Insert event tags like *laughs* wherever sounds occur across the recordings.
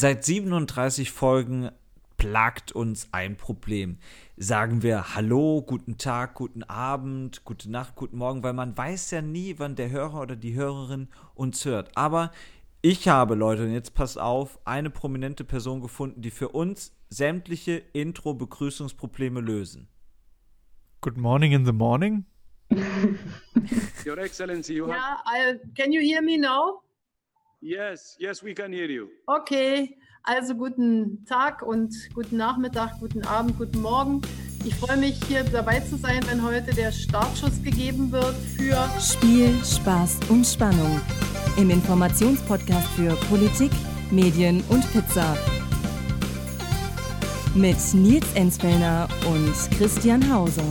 Seit 37 Folgen plagt uns ein Problem. Sagen wir Hallo, guten Tag, guten Abend, gute Nacht, guten Morgen, weil man weiß ja nie, wann der Hörer oder die Hörerin uns hört. Aber ich habe, Leute, und jetzt passt auf, eine prominente Person gefunden, die für uns sämtliche Intro-Begrüßungsprobleme lösen. Good morning in the morning? *laughs* Your Excellency, you have. Yeah, I, can you hear me now? Yes, yes, we can hear you. Okay, also guten Tag und guten Nachmittag, guten Abend, guten Morgen. Ich freue mich, hier dabei zu sein, wenn heute der Startschuss gegeben wird für Spiel, Spaß und Spannung. Im Informationspodcast für Politik, Medien und Pizza. Mit Nils Enzfellner und Christian Hauser.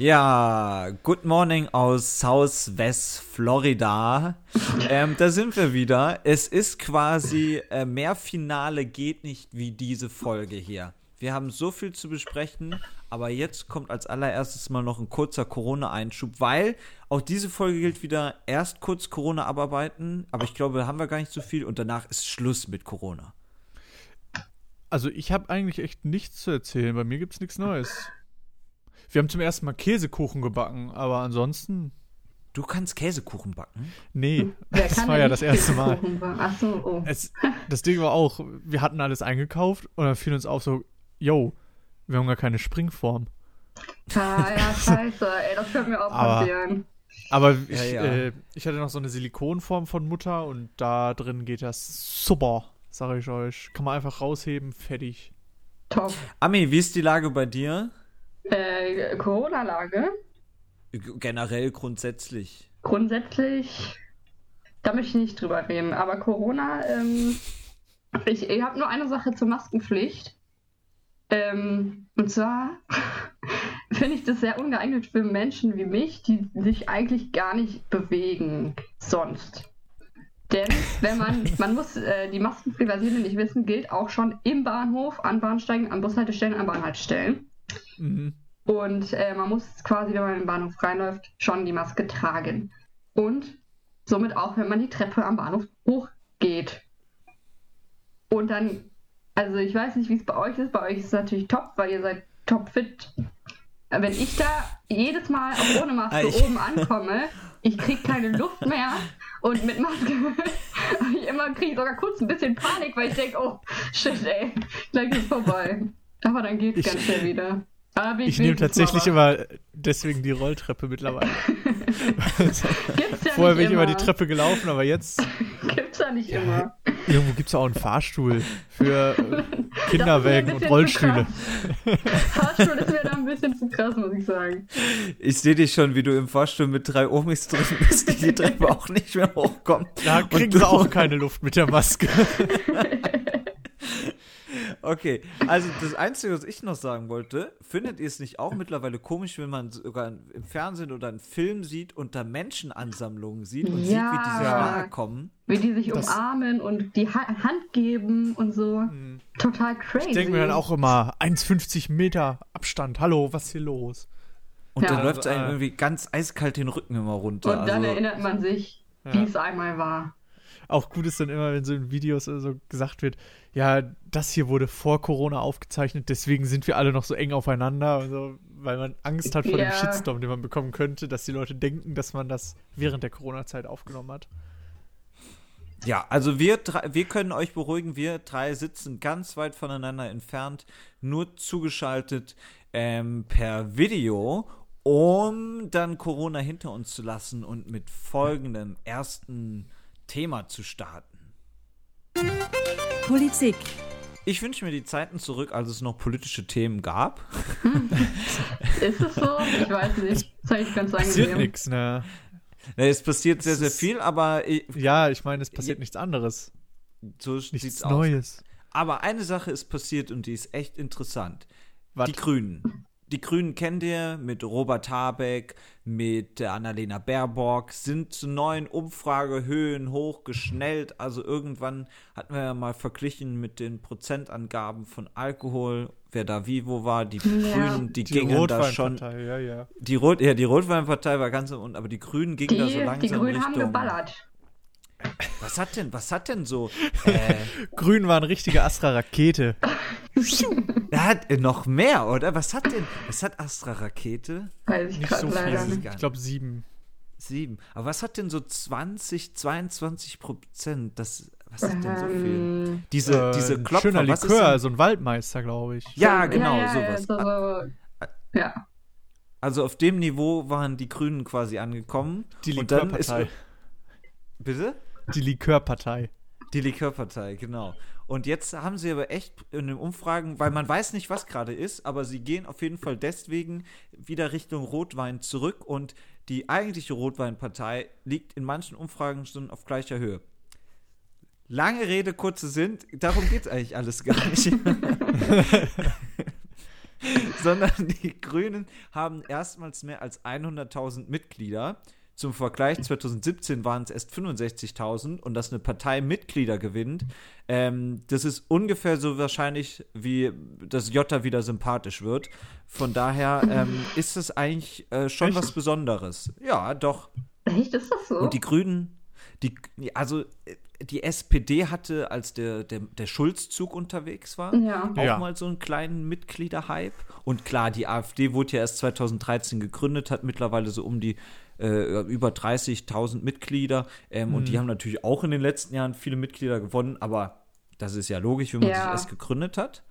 Ja, good morning aus Southwest Florida. *laughs* Ähm, da sind wir wieder. Es ist quasi äh, mehr Finale geht nicht wie diese Folge hier. Wir haben so viel zu besprechen, aber jetzt kommt als allererstes mal noch ein kurzer Corona-Einschub, weil auch diese Folge gilt wieder erst kurz Corona abarbeiten, aber ich glaube, da haben wir gar nicht so viel und danach ist Schluss mit Corona. Also ich habe eigentlich echt nichts zu erzählen. Bei mir gibt es nichts Neues. Wir haben zum ersten Mal Käsekuchen gebacken, aber ansonsten. Du kannst Käsekuchen backen? Nee, *laughs* Wer das kann war ja das erste Mal. Käsekuchen backen? Ach so, oh. Es, das Ding war auch, wir hatten alles eingekauft und dann fiel uns auf so, yo, wir haben gar keine Springform. Ah, ja, *laughs* scheiße, ey, das könnte mir auch Aber- passieren. Aber ich, Ja, ja. Äh, ich hatte noch so eine Silikonform von Mutter und da drin geht das super, sage ich euch. Kann man einfach rausheben, fertig. Top. Ami, wie ist die Lage bei dir? Äh, Corona-Lage? Generell grundsätzlich. Grundsätzlich, da möchte ich nicht drüber reden, aber Corona, ähm, ich, ich habe nur eine Sache zur Maskenpflicht. Ähm, und zwar *laughs* finde ich das sehr ungeeignet für Menschen wie mich, die sich eigentlich gar nicht bewegen sonst. Denn wenn man, *laughs* man muss äh, die Maskenpflicht, weil Sie nicht wissen, gilt auch schon im Bahnhof, an Bahnsteigen, an Bushaltestellen, an Bahnhaltestellen. Mhm. Und äh, man muss quasi, wenn man den Bahnhof reinläuft, schon die Maske tragen. Und somit auch, wenn man die Treppe am Bahnhof hochgeht. Und dann, also ich weiß nicht, wie es bei euch ist. Bei euch ist es natürlich top, weil ihr seid topfit. Wenn ich da jedes Mal auch ohne Maske Ich- oben ankomme, ich krieg keine Luft mehr. Und mit Maske *laughs* ich immer kriege ich sogar kurz ein bisschen Panik, weil ich denke, oh shit, ey, gleich ist vorbei. Aber dann geht's Ich- ganz schnell wieder. Ich nehme tatsächlich mal immer deswegen die Rolltreppe mittlerweile. *laughs* Gibt's ja Vorher bin ich immer die. Treppe gelaufen, aber jetzt *laughs* Gibt's ja nicht immer. irgendwo gibt es auch einen Fahrstuhl für *laughs* äh, Kinderwägen und Rollstühle. Fahrstuhl ist mir da ein bisschen zu krass, muss ich sagen. Ich sehe dich schon, wie du im Fahrstuhl mit drei Omis drin bist, die die Treppe auch nicht mehr hochkommt. Da Und kriegen du- sie auch keine Luft mit der Maske. Okay, also das Einzige, was ich noch sagen wollte, findet ihr es nicht auch mittlerweile komisch, wenn man sogar im Fernsehen oder einen Film sieht und da Menschenansammlungen sieht und sieht, wie die sich Ja. nahe kommen? Wie die sich Das- umarmen und die ha Hand geben und so. Total crazy. Ich denke mir dann auch immer, 1,50 Meter Abstand. Hallo, was ist hier los? Und Ja. dann läuft es einem Äh. irgendwie ganz eiskalt den Rücken immer runter. Und dann also, erinnert man sich, Ja. wie es einmal war. Auch gut ist dann immer, wenn so in Videos oder so gesagt wird, ja, das hier wurde vor Corona aufgezeichnet, deswegen sind wir alle noch so eng aufeinander, also, weil man Angst hat vor dem Ja. Shitstorm, den man bekommen könnte, dass die Leute denken, dass man das während der Corona-Zeit aufgenommen hat. Ja, also wir, drei, wir können euch beruhigen, wir drei sitzen ganz weit voneinander entfernt, nur zugeschaltet ähm, per Video, um dann Corona hinter uns zu lassen und mit folgendem ersten Thema zu starten. Politik, Ich wünsche mir die Zeiten zurück, als es noch politische Themen gab. Ist es so? Ich weiß nicht. Das habe ich ganz Passiert angenehm. nichts, ne? Ne, Es passiert sehr, Es sehr viel, aber ich, Ja, ich meine, es passiert nichts anderes. so Nichts sieht's aus. Neues. Aber eine Sache ist passiert und die ist echt interessant. Was? Die Grünen. Die Grünen kennt ihr mit Robert Habeck, mit Annalena Baerbock, sind zu neuen Umfragehöhen hochgeschnellt. Also irgendwann hatten wir ja mal verglichen mit den Prozentangaben von Alkohol, wer da wie wo war. Die Grünen, die, Die gingen da schon. Rotweinpartei, ja, ja. Die Rot, ja, die Rotweinpartei war ganz unten, aber die Grünen gingen da so Die, langsam die Grünen haben geballert. Was hat denn, was hat denn so? Äh, Grün war eine richtige Astra-Rakete. *laughs* er hat äh, noch mehr, oder? Was hat denn, was hat Astra Rakete? Weiß ich Nicht so leider viel. nicht. Ich glaube sieben. Sieben. Aber was hat denn so 20, 22 Prozent? Das, was ist denn so viel? Ähm, Diese, Äh, diese ein Klopfer, schöner was ist Likör, so ein Waldmeister, glaube ich. Ja, genau, ja, ja, sowas. So, so, ja. Also auf dem Niveau waren die Grünen quasi angekommen. Die Und dann ist, Likörpartei. bitte? Die Likörpartei. Die Likörpartei, genau. Und jetzt haben sie aber echt in den Umfragen, weil man weiß nicht, was gerade ist, aber sie gehen auf jeden Fall deswegen wieder Richtung Rotwein zurück und die eigentliche Rotweinpartei liegt in manchen Umfragen schon auf gleicher Höhe. Lange Rede, kurze Sinn, darum geht es eigentlich alles gar nicht. *laughs* Sondern die Grünen haben erstmals mehr als 100.000 Mitglieder. Zum Vergleich, 2017 waren es erst 65.000 und dass eine Partei Mitglieder gewinnt, ähm, das ist ungefähr so wahrscheinlich, wie das Jota wieder sympathisch wird. Von daher ähm, *laughs* ist es eigentlich äh, schon Echt? was Besonderes. Ja, doch. Echt, ist das so? Und die Grünen, die, also die SPD hatte, als der, der, der Schulzzug unterwegs war, Ja. auch Ja. mal so einen kleinen Mitgliederhype. Und klar, die AfD wurde ja erst 2013 gegründet, hat mittlerweile so um die äh, über 30.000 Mitglieder. Ähm, Und die haben natürlich auch in den letzten Jahren viele Mitglieder gewonnen, aber das ist ja logisch, wenn man Ja. sich erst gegründet hat.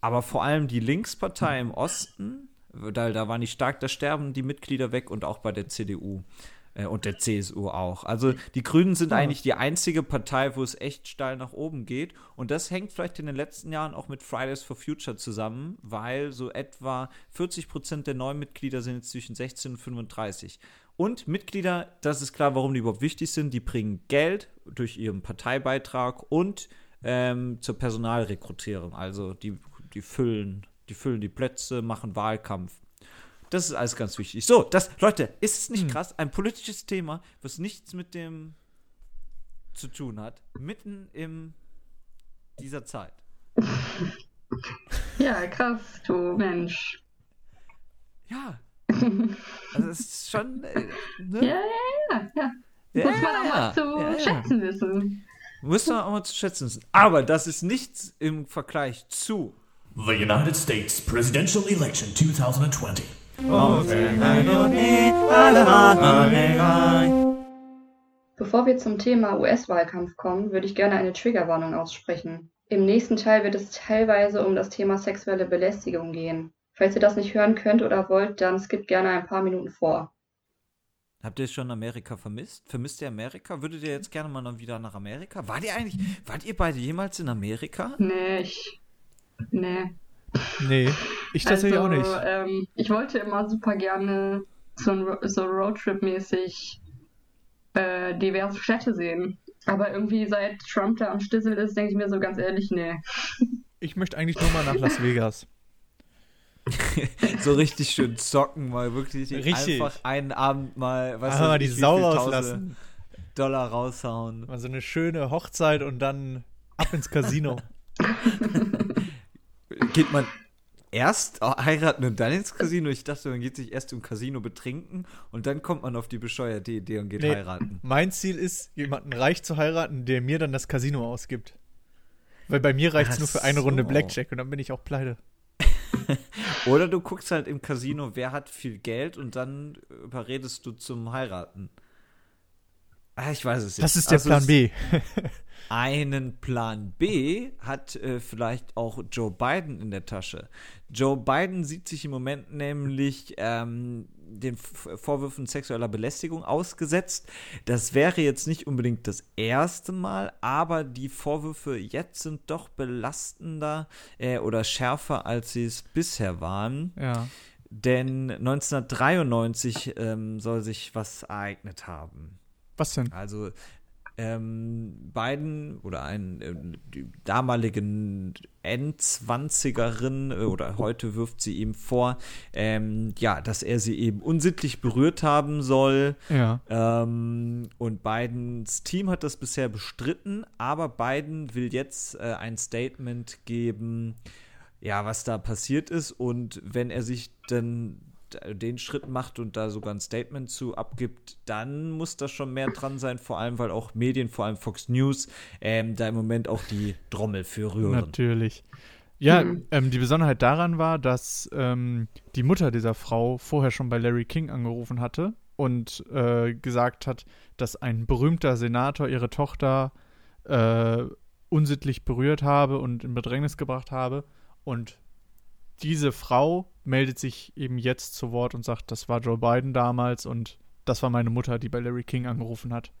Aber vor allem die Linkspartei im Osten, da, da waren die stark, da sterben die Mitglieder weg und auch bei der CDU äh, und der CSU auch. Also die Grünen sind eigentlich die einzige Partei, wo es echt steil nach oben geht. Und das hängt vielleicht in den letzten Jahren auch mit Fridays for Future zusammen, weil so etwa 40 Prozent der neuen Mitglieder sind jetzt zwischen 16 und 35. Und Mitglieder, das ist klar, warum die überhaupt wichtig sind, die bringen Geld durch ihren Parteibeitrag und ähm, zur Personalrekrutierung. Also die, die füllen, die füllen die Plätze, machen Wahlkampf. Das ist alles ganz wichtig. So, das, Leute, ist es nicht krass? Ein politisches Thema, was nichts mit dem zu tun hat, mitten in dieser Zeit. *laughs* ja, krass, du Mensch. Ja. Also es ist schon. Äh, Ja, ne? ja, ja, ja. Ja, Muss man auch ja, mal zu ja, ja. schätzen wissen. Muss man auch mal zu schätzen wissen. Aber das ist nichts im Vergleich zu. The United States presidential election 2020. Bevor wir zum Thema US-Wahlkampf kommen, würde ich gerne eine Triggerwarnung aussprechen. Im nächsten Teil wird es teilweise um das Thema sexuelle Belästigung gehen. Falls ihr das nicht hören könnt oder wollt, dann skippt gerne ein paar Minuten vor. Habt ihr schon Amerika vermisst? Vermisst ihr Amerika? Würdet ihr jetzt gerne mal noch wieder nach Amerika? Wart ihr eigentlich, wart ihr beide jemals in Amerika? Nee, ich. Nee. Nee, ich tatsächlich also, auch nicht. Ähm, ich wollte immer super gerne so, so Roadtrip-mäßig äh, diverse Städte sehen. Aber irgendwie seit Trump da am Stissel ist, denke ich mir so ganz ehrlich, nee. Ich möchte eigentlich nur mal nach Las Vegas. *laughs* so richtig schön zocken, mal wirklich Richtig. einfach einen Abend mal, was weiß mal die Sau rauslassen. Dollar raushauen. Mal so eine schöne Hochzeit und dann ab ins Casino. *laughs* Geht man erst heiraten und dann ins Casino? Ich dachte, man geht sich erst im Casino betrinken und dann kommt man auf die bescheuerte Idee und geht Nee, heiraten. Mein Ziel ist, jemanden reich zu heiraten, der mir dann das Casino ausgibt. Weil bei mir reicht es nur für eine Runde so. Blackjack und dann bin ich auch pleite. *laughs* Oder du guckst halt im Casino, wer hat viel Geld und dann überredest du zum Heiraten. Ah, ich weiß es nicht. Das ist der Also Plan B. *laughs* Einen Plan B hat äh, vielleicht auch Joe Biden in der Tasche. Joe Biden sieht sich im Moment nämlich ähm, den Vorwürfen sexueller Belästigung ausgesetzt. Das wäre jetzt nicht unbedingt das erste Mal, aber die Vorwürfe jetzt sind doch belastender äh, oder schärfer, als sie es bisher waren. Ja. Denn 1993 ähm, soll sich was ereignet haben. Was denn? Also ähm, Biden oder ein äh, damaligen N20erin äh, oder heute wirft sie ihm vor, ähm, ja, dass er sie eben unsittlich berührt haben soll. Ja. Ähm, und Bidens Team hat das bisher bestritten, aber Biden will jetzt äh, ein Statement geben, ja, was da passiert ist und wenn er sich dann den Schritt macht und da sogar ein Statement zu abgibt, dann muss da schon mehr dran sein, vor allem, weil auch Medien, vor allem Fox News, ähm, da im Moment auch die Trommel für rühren. Natürlich. Ja, ähm, die Besonderheit daran war, dass ähm, die Mutter dieser Frau vorher schon bei Larry King angerufen hatte und äh, gesagt hat, dass ein berühmter Senator ihre Tochter äh, unsittlich berührt habe und in Bedrängnis gebracht habe. Und diese Frau meldet sich eben jetzt zu Wort und sagt, das war Joe Biden damals und das war meine Mutter, die bei Larry King angerufen hat.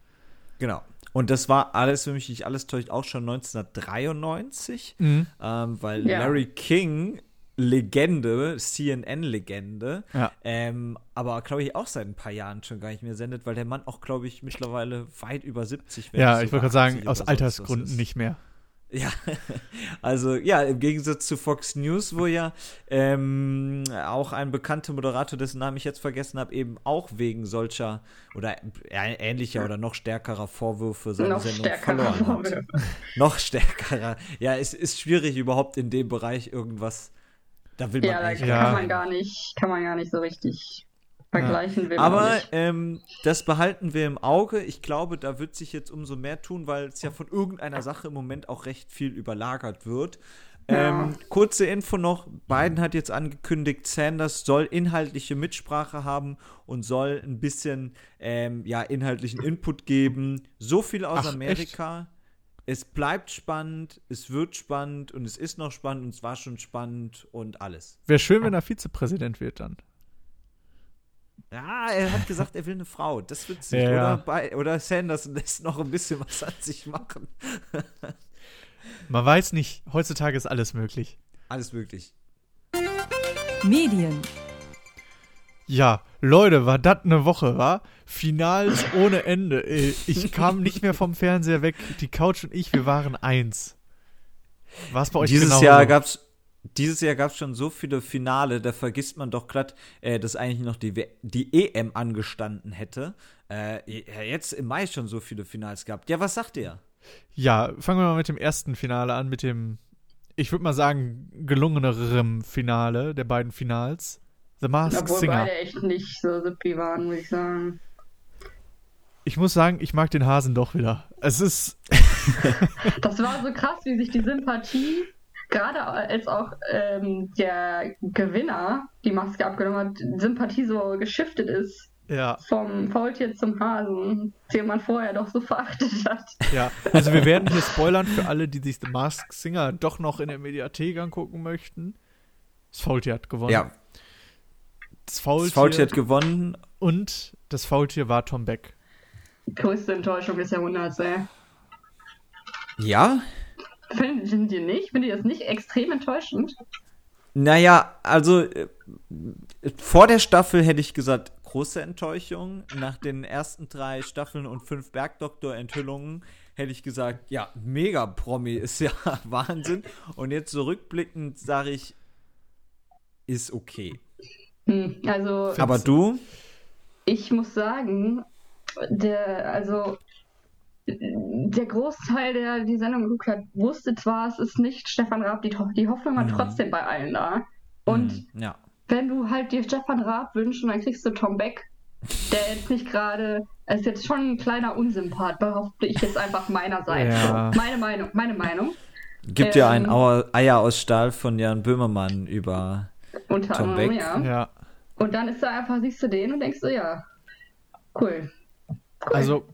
Genau. Und das war alles, wenn mich nicht alles täuscht, auch schon 1993, ähm, weil Ja. Larry King, Legende, CNN-Legende, Ja. ähm, aber glaube ich auch seit ein paar Jahren schon gar nicht mehr sendet, weil der Mann auch, glaube ich, mittlerweile weit über 70 wäre. Ja, ich wollte gerade sagen, aus Altersgründen nicht mehr. Ja, *laughs* also ja, im Gegensatz zu Fox News, wo ja ähm, auch ein bekannter Moderator, dessen Namen ich jetzt vergessen habe, eben auch wegen solcher oder ähnlicher oder noch stärkerer Vorwürfe seine Noch Sendung verloren hat. Vorwürfe. Noch stärkerer. Ja, es ist schwierig überhaupt in dem Bereich irgendwas. Da will man Ja, da eigentlich kann Ja. man gar nicht, kann man gar nicht so richtig vergleichen. will man Aber nicht. ähm, das behalten wir im Auge. Ich glaube, da wird sich jetzt umso mehr tun, weil es ja von irgendeiner Sache im Moment auch recht viel überlagert wird. Ähm, kurze Info noch: Biden hat jetzt angekündigt, Sanders soll inhaltliche Mitsprache haben und soll ein bisschen ähm, ja, inhaltlichen Input geben. So viel aus Ach, Amerika. Es bleibt spannend, es wird spannend und es ist noch spannend und es war schon spannend und alles. Wäre schön, wenn er Vizepräsident wird dann. Ja, er hat gesagt, er will eine Frau. Das wird sich. Ja, ja. Oder, bei, oder Sanders lässt noch ein bisschen was an sich machen. Man weiß nicht, heutzutage ist alles möglich. Alles möglich. Medien, Ja, Leute, war das eine Woche, war? Finals ohne Ende. Ich kam nicht mehr vom Fernseher weg. Die Couch und ich, wir waren eins. War es bei euch Dieses genauso? Jahr gab's. Dieses Jahr gab es schon so viele Finale, da vergisst man doch glatt, äh, dass eigentlich noch die, W- die EM angestanden hätte. Äh, jetzt im Mai schon so viele Finals gehabt. Ja, was sagt ihr? Ja, fangen wir mal mit dem ersten Finale an, mit dem, ich würde mal sagen, gelungenerem Finale der beiden Finals. The Masked Obwohl Singer. beide echt nicht so sippy waren, muss ich sagen. Ich muss sagen, ich mag den Hasen doch wieder. Es ist, *laughs* Das war so krass, wie sich die Sympathie, gerade als auch ähm, der Gewinner die Maske abgenommen hat, Sympathie so geschiftet ist ja, vom Faultier zum Hasen, den man vorher doch so *laughs* verachtet hat. ja. Also wir werden hier spoilern für alle, die sich The Masked Singer doch noch in der Mediathek angucken möchten. Das Faultier hat gewonnen. Ja, Das Faultier, das Faultier hat gewonnen. und das Faultier war Tom Beck. Größte Enttäuschung des Jahrhunderts, ey. Ja, Finden die nicht? Finden die das nicht extrem enttäuschend? Naja, also äh, vor der Staffel hätte ich gesagt, große Enttäuschung. Nach den ersten drei Staffeln und fünf Bergdoktor-Enthüllungen hätte ich gesagt, ja, mega Promi ist ja *laughs* Wahnsinn. Und jetzt zurückblickend sage ich, ist okay. Hm, also, Aber du? ich muss sagen, der, also, der Großteil, der die Sendung geguckt hat, wusste zwar, es ist nicht Stefan Raab, die, die Hoffnung war Mhm. trotzdem bei allen da. Und Hm, ja. wenn du halt dir Stefan Raab wünschst, dann kriegst du Tom Beck, der jetzt nicht gerade, er ist jetzt schon ein kleiner Unsympath, behaupte ich jetzt einfach meinerseits. Ja. So, meine Meinung, meine Meinung. Gibt ja ein Ähm. Auer- Eier aus Stahl von Jan Böhmermann über. Unter Tom anderem, Beck. ja. Ja. Und dann ist da einfach, siehst du den und denkst du, ja, cool. cool. Also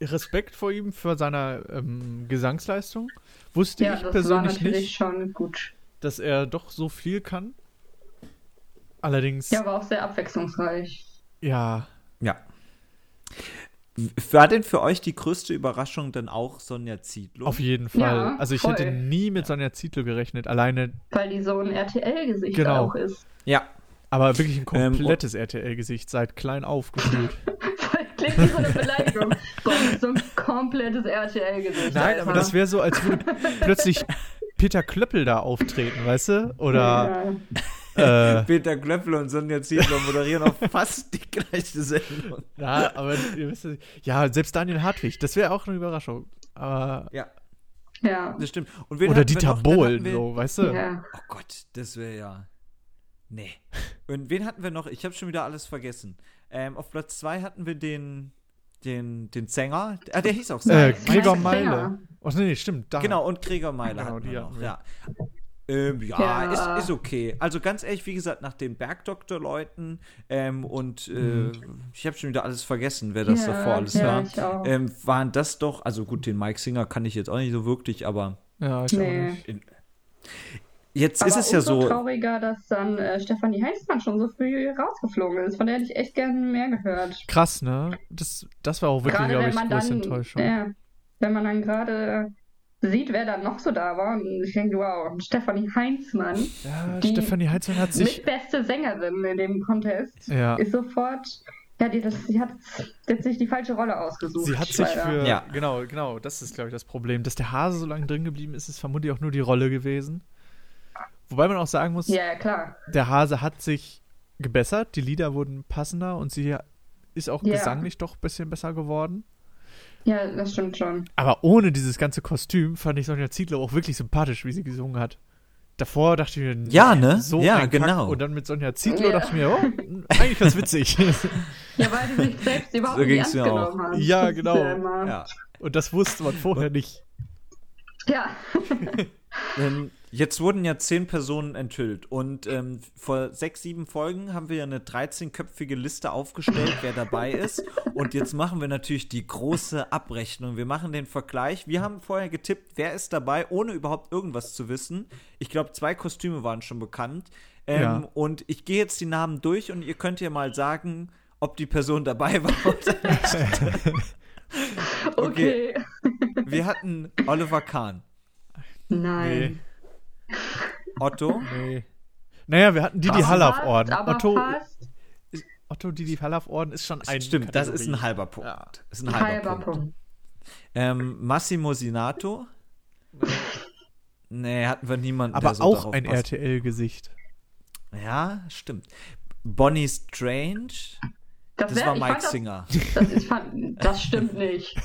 Respekt vor ihm für seine ähm, Gesangsleistung. Wusste ja, ich persönlich nicht, schon gut. dass er doch so viel kann. Allerdings, Ja, ja, war auch sehr abwechslungsreich. Ja. War denn für euch die größte Überraschung dann auch Sonja Zietlow? auf jeden Fall. Ja, also ich voll. hätte nie mit Sonja Zietlow gerechnet. Alleine, Weil die so ein RTL-Gesicht Genau. auch ist. Ja, aber wirklich ein Ähm, komplettes RTL-Gesicht, seit klein auf gefühlt. *laughs* Klingt wie so eine Beleidigung. Boah, das ist so ein komplettes RTL-Gesicht. Nein, Alter. aber das wäre so, als würde plötzlich Peter Klöppel da auftreten, weißt du? Oder äh, Peter Klöppel und Sonja Zietlow moderieren auch fast die gleiche Sendung. ja, aber ihr wisst, ja, selbst Daniel Hartwig, das wäre auch eine Überraschung. Aber Ja, Ja. das stimmt. Oder hatten Dieter Bohlen, so, weißt du? ja. Oh Gott, das wäre ja. Nee. Und wen hatten wir noch? Ich habe schon wieder alles vergessen. Ähm, auf Platz 2 hatten wir den, den, den Sänger. Ah, der hieß auch Äh, Sänger. Gregor Mike Singer. Meile. Oh, nee, stimmt. Da. Genau, und Gregor Meiler Genau, hatten die wir hatten noch, wir. ja. Ähm, ja, Ja. Ist, ist okay. Also ganz ehrlich, wie gesagt, nach den Bergdoktor-Leuten ähm, und äh, ich habe schon wieder alles vergessen, wer das Ja, davor alles ja, war, ich auch. ähm, waren das doch, also gut, den Mike Singer kann ich jetzt auch nicht so wirklich, aber Ja, ich auch Nee. nicht. in, jetzt Aber ist es ja so, trauriger, dass dann äh, Stefanie Heinzmann schon so früh rausgeflogen ist. Von der hätte ich echt gerne mehr gehört. Krass, ne? Das, das war auch wirklich, glaube ich, man große dann, Enttäuschung. ja, wenn man dann gerade sieht, wer dann noch so da war. Und ich denke, wow, Stefanie Heinzmann, Ja, Die Stefanie Heitzmann hat sich. mitbeste Sängerin in dem Contest, Ja. ist sofort, ja, die, das, die, hat, die hat sich die falsche Rolle ausgesucht. Sie hat sich leider. für. Ja. Genau, genau. Das ist, glaube ich, das Problem. Dass der Hase so lange drin geblieben ist, ist vermutlich auch nur die Rolle gewesen. Wobei man auch sagen muss, Ja, klar. der Hase hat sich gebessert. Die Lieder wurden passender und sie ist auch Ja. gesanglich doch ein bisschen besser geworden. Ja, das stimmt schon. Aber ohne dieses ganze Kostüm fand ich Sonja Zietlow auch wirklich sympathisch, wie sie gesungen hat. Davor dachte ich mir, Ja, ne? so Ja, ein Kack. genau. Und dann mit Sonja Zietlow Ja. dachte ich mir, oh, eigentlich ganz witzig. *laughs* Ja, weil die sich selbst überhaupt So nicht ernst mir auch. genommen hat. Ja, genau. ja. Und das wusste man vorher nicht. ja. *laughs* Ähm, jetzt wurden ja zehn Personen enthüllt und ähm, vor sechs, sieben Folgen haben wir ja eine 13-köpfige Liste aufgestellt, wer dabei ist. Und jetzt machen wir natürlich die große Abrechnung. Wir machen den Vergleich. Wir haben vorher getippt, wer ist dabei, ohne überhaupt irgendwas zu wissen. Ich glaube, zwei Kostüme waren schon bekannt. Ähm, Ja. Und ich gehe jetzt die Namen durch und ihr könnt ja mal sagen, ob die Person dabei war oder nicht. *laughs* Okay. Wir hatten Oliver Kahn, Nein. Otto, Nee. Naja, wir hatten Didi Hallaf-Orden. Otto, fast Otto Didi Hallaf-Orden ist schon ein. Stimmt, das ist ein Kategorie. halber Punkt. Ja. Ist ein halber, halber Punkt. Punkt. Ähm, Massimo Sinato. Nee, hatten wir niemanden. Aber der so auch ein. RTL-Gesicht. Ja, stimmt. Bonnie Strange. Das wär- war Mike fand das- Singer. Das, ist, das stimmt nicht. *laughs*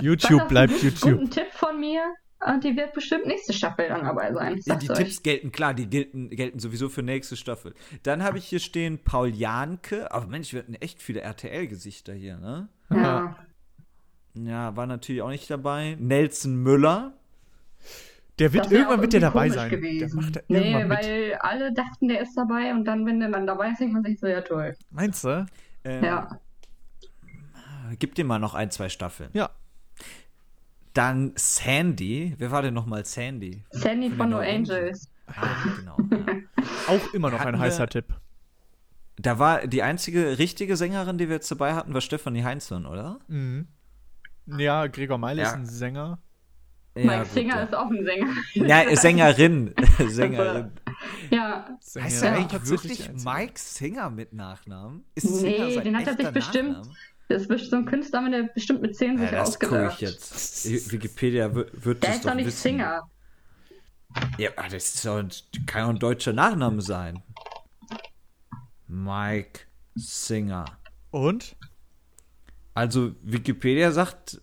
YouTube Das bleibt YouTube. Guten Tipp von mir. Und die wird bestimmt nächste Staffel dann dabei sein. Ja, die euch. Tipps gelten, klar, die gelten, gelten sowieso für nächste Staffel. Dann habe ich hier stehen Paul Janke. Aber Mensch, wir hatten echt viele RTL-Gesichter hier, ne? Ja. Ja, war natürlich auch nicht dabei. Nelson Müller. Der wird irgendwann der irgendwie dabei sein. Der Gewesen. macht da nee, irgendwann mit. weil alle dachten, der ist dabei und dann, wenn der dann dabei ist, denkt man sich so, ja toll. Meinst du? Ähm, Ja. Gib dir mal noch ein, zwei Staffeln. Ja. Dann Sandy. Wer war denn nochmal Sandy? Sandy Von No Angels. Ah, genau. Ja. *laughs* Auch immer noch Hatten ein wir- heißer Tipp. Da war die einzige richtige Sängerin, die wir jetzt dabei hatten, war Stefanie Heinzmann, oder? Mhm. Ja, Gregor Meile Ja. ist ein Sänger. Mike gut, Singer ja. ist auch ein Sänger. Ja, Sängerin. *laughs* Sängerin. Ja. Sänger. Heißt er Ja, eigentlich tatsächlich wirklich. Mike Singer mit Nachnamen? Ist Nee, Singer den hat er sich bestimmt Nachname? Das ist so ein Künstler, mit der bestimmt mit 10 sich Ja, das ausgedacht. ich jetzt. Wikipedia wird, Der das ist doch doch nicht wissen. Singer. Ja, das ist doch ein, kann ja ein deutscher Nachname sein. Mike Singer. Und? Also Wikipedia sagt,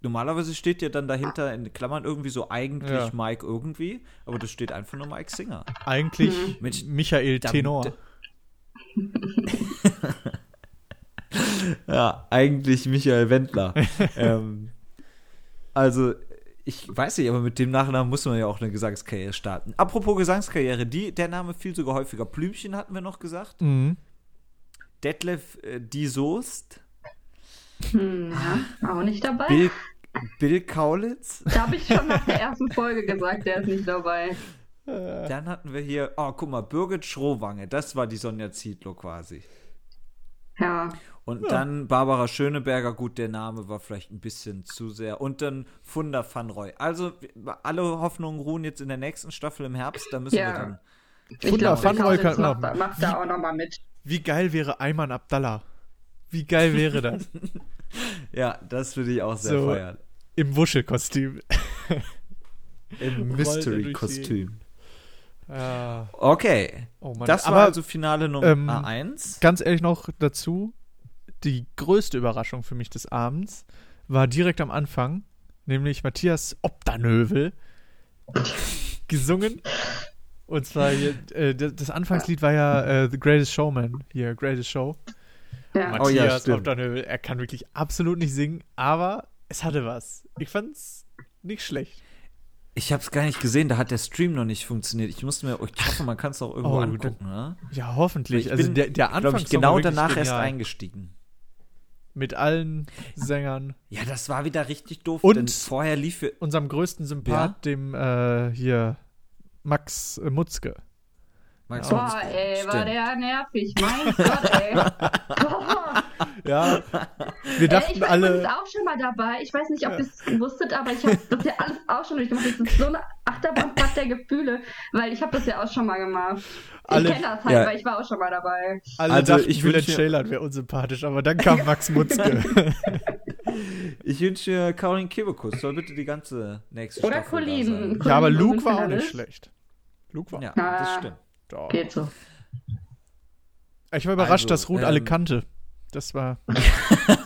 normalerweise steht ja dann dahinter in Klammern irgendwie so eigentlich Ja. Mike irgendwie, aber das steht einfach nur Mike Singer. Eigentlich Mensch, Michael Tenor. *laughs* *laughs* *laughs* Ja, eigentlich Michael Wendler. *laughs* ähm, also, ich weiß nicht, aber mit dem Nachnamen muss man ja auch eine Gesangskarriere starten. Apropos Gesangskarriere, die, der Name fiel sogar häufiger. Blümchen hatten wir noch gesagt. Mhm. Detlef äh, Die Soest. Hm, ja, auch nicht dabei. Bill, Bill Kaulitz. Da habe ich schon nach der ersten Folge gesagt, der ist nicht dabei. Dann hatten wir hier, oh, guck mal, Birgit Schrowange. Das war die Sonja Zietlow quasi. Ja. Und dann Barbara Schöneberger, gut, der Name war vielleicht ein bisschen zu sehr. Und dann Funda van Roy. Also, alle Hoffnungen ruhen jetzt in der nächsten Staffel im Herbst. Da müssen Ja. wir dann. Ich Wunder, glaube, Van Roy kann macht, noch- da- macht da auch nochmal mit. Wie geil wäre Ayman Abdallah? Wie geil wäre das? *laughs* Ja, das würde ich auch sehr So. feiern. Im Wuschelkostüm. Im er Mystery-Kostüm. Ja. Okay. Oh Mann. das war Aber also Finale Nummer ähm, 1. ganz ehrlich noch dazu, die größte Überraschung für mich des Abends war direkt am Anfang, nämlich Matthias Obdanövel gesungen Und zwar hier, äh, das, Anfangslied war ja äh, The Greatest Showman, hier, Greatest Show. Ja. Oh ja, Matthias. Obdanhövel, er kann wirklich absolut nicht singen, aber es hatte was. Ich fand's nicht schlecht. Ich habe es gar nicht gesehen, da hat der Stream noch nicht funktioniert. Ich musste mir, ich hoffe, man kann es auch irgendwo Oh, angucken, ne? Ja, hoffentlich. Ich also bin, der, der glaube Anfang ich, genau danach erst eingestiegen. Mit allen Sängern. Ja, das war wieder richtig doof, Und- denn vorher lief Unserem größten Sympath, dem äh, hier Max äh, Mutzke. Max Boah, Mutzke. ey, war der nervig. Mein Gott, ey. *laughs* Boah. Ja, wir Äh, dachten ich war übrigens alle. auch schon mal dabei. Ich weiß nicht, ob ihr es wusstet, aber ich habe *laughs* das ja alles auch schon durchgemacht. Das ist so eine Achterbahnfahrt der Gefühle, weil ich habe das ja auch schon mal gemacht. Alle- ich kenne das halt, Ja. weil ich war auch schon mal dabei. Alle Also, dachten, ich wünsche- Ceylan wäre unsympathisch, aber dann kam Max Mutzke. *laughs* Ich wünsche Caroline Kebekus, soll bitte die ganze nächste Oder Staffel da Colin. sein. ja, aber Luke war auch nicht schlecht. Luke war. Ja, Ah. das stimmt. Doch. Geht so. Ich war überrascht, Also, dass Ruth alle ähm, kannte. Das war. *laughs* Ich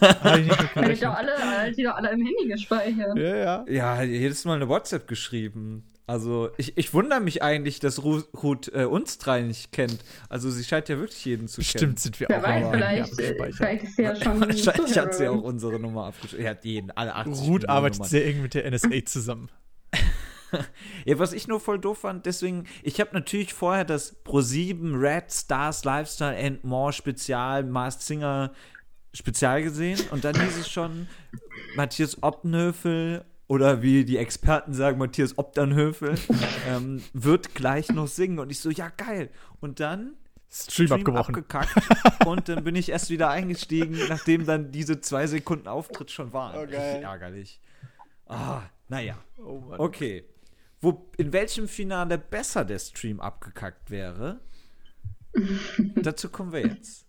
Ja, die gerechnet. doch alle, die doch alle im Handy gespeichert. Ja, ja. Ja, jedes Mal eine WhatsApp geschrieben. Also, ich, ich wundere mich eigentlich, dass Ruth, Ruth äh, uns drei nicht kennt. Also, sie scheint ja wirklich jeden zu Bestimmt sind wir Wer auch weiß, vielleicht, äh, abgespeichert. vielleicht ist sie ja schon. kennen. Wahrscheinlich hat sie auch unsere Nummer abgeschrieben. Er hat jeden, alle 80 Ruth arbeitet sehr eng mit der NSA zusammen. *laughs* Ja, was ich nur voll doof fand, deswegen, ich habe natürlich vorher das Pro7 Red Stars Lifestyle and More Spezial Masked Singer Spezial gesehen und dann hieß es schon Matthias Optenhöfel oder wie die Experten sagen, Matthias Obdernhöfel *laughs* ähm, wird gleich noch singen und ich so, ja geil. Und dann Stream, abgebrochen. abgekackt *laughs* und dann bin ich erst wieder eingestiegen, nachdem dann diese zwei Sekunden Auftritt schon waren. Oh, geil. Richtig ärgerlich. Ah, naja. Oh. Okay. Wo, in welchem Finale besser der Stream abgekackt wäre? *laughs* Dazu kommen wir jetzt.